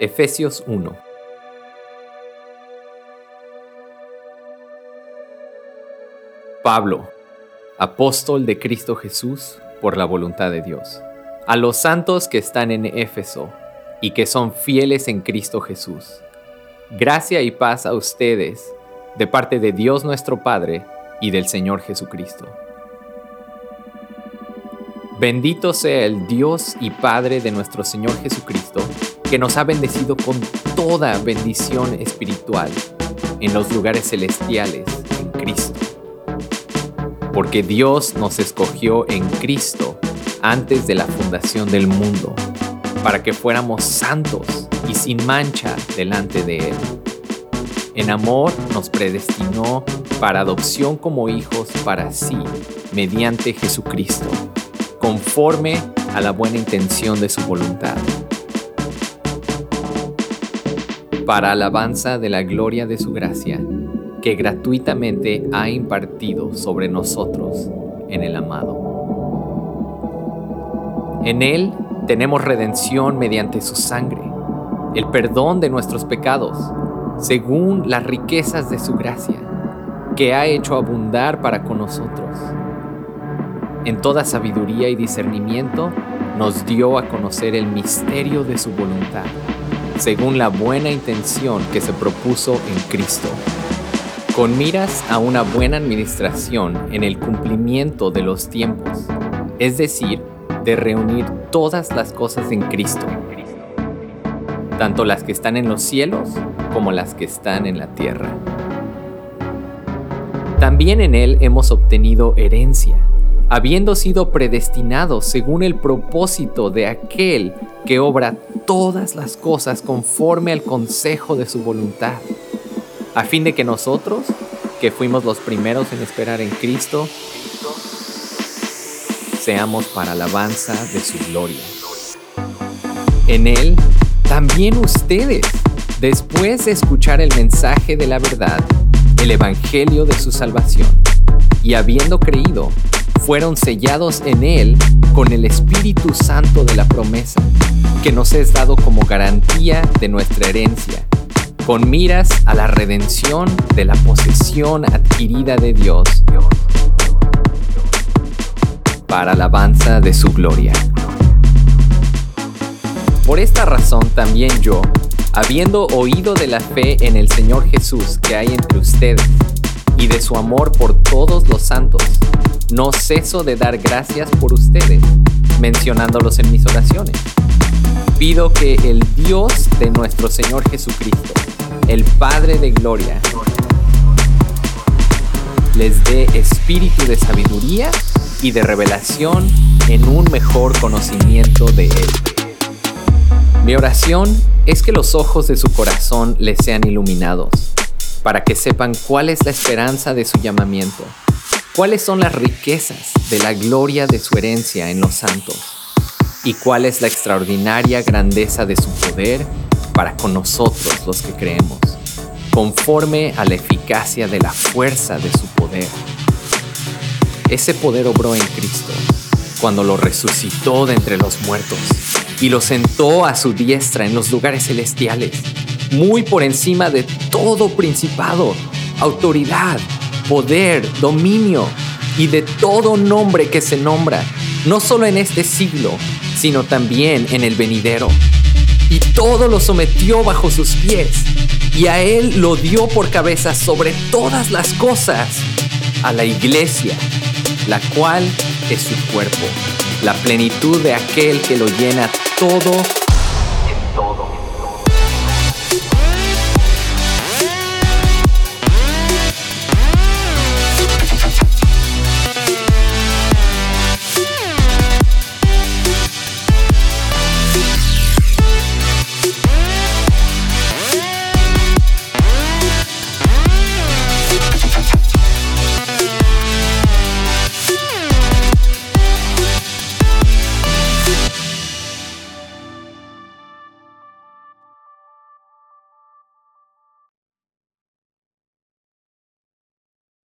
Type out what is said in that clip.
Efesios 1 Pablo, apóstol de Cristo Jesús por la voluntad de Dios, a los santos que están en Éfeso y que son fieles en Cristo Jesús. Gracia y paz a ustedes de parte de Dios nuestro Padre y del Señor Jesucristo. Bendito sea el Dios y Padre de nuestro Señor Jesucristo, que nos ha bendecido con toda bendición espiritual en los lugares celestiales en Cristo. Porque Dios nos escogió en Cristo antes de la fundación del mundo, para que fuéramos santos y sin mancha delante de Él. En amor nos predestinó para adopción como hijos para sí, mediante Jesucristo conforme a la buena intención de su voluntad, para alabanza de la gloria de su gracia, que gratuitamente ha impartido sobre nosotros en el amado. En Él tenemos redención mediante su sangre, el perdón de nuestros pecados, según las riquezas de su gracia, que ha hecho abundar para con nosotros en toda sabiduría y discernimiento, nos dio a conocer el misterio de su voluntad, según la buena intención que se propuso en Cristo, con miras a una buena administración en el cumplimiento de los tiempos, es decir, de reunir todas las cosas en Cristo, tanto las que están en los cielos como las que están en la tierra. También en Él hemos obtenido herencia habiendo sido predestinados según el propósito de aquel que obra todas las cosas conforme al consejo de su voluntad, a fin de que nosotros, que fuimos los primeros en esperar en Cristo, seamos para alabanza de su gloria. En Él, también ustedes, después de escuchar el mensaje de la verdad, el Evangelio de su salvación, y habiendo creído, fueron sellados en Él con el Espíritu Santo de la promesa, que nos es dado como garantía de nuestra herencia, con miras a la redención de la posesión adquirida de Dios para alabanza de su gloria. Por esta razón también yo, habiendo oído de la fe en el Señor Jesús que hay entre ustedes, y de su amor por todos los santos, no ceso de dar gracias por ustedes, mencionándolos en mis oraciones. Pido que el Dios de nuestro Señor Jesucristo, el Padre de Gloria, les dé espíritu de sabiduría y de revelación en un mejor conocimiento de Él. Mi oración es que los ojos de su corazón les sean iluminados, para que sepan cuál es la esperanza de su llamamiento ¿Cuáles son las riquezas de la gloria de su herencia en los santos? ¿Y cuál es la extraordinaria grandeza de su poder para con nosotros los que creemos, conforme a la eficacia de la fuerza de su poder? Ese poder obró en Cristo cuando lo resucitó de entre los muertos y lo sentó a su diestra en los lugares celestiales, muy por encima de todo principado, autoridad, poder, dominio y de todo nombre que se nombra, no solo en este siglo, sino también en el venidero. Y todo lo sometió bajo sus pies, y a él lo dio por cabeza sobre todas las cosas, a la iglesia, la cual es su cuerpo, la plenitud de aquel que lo llena todo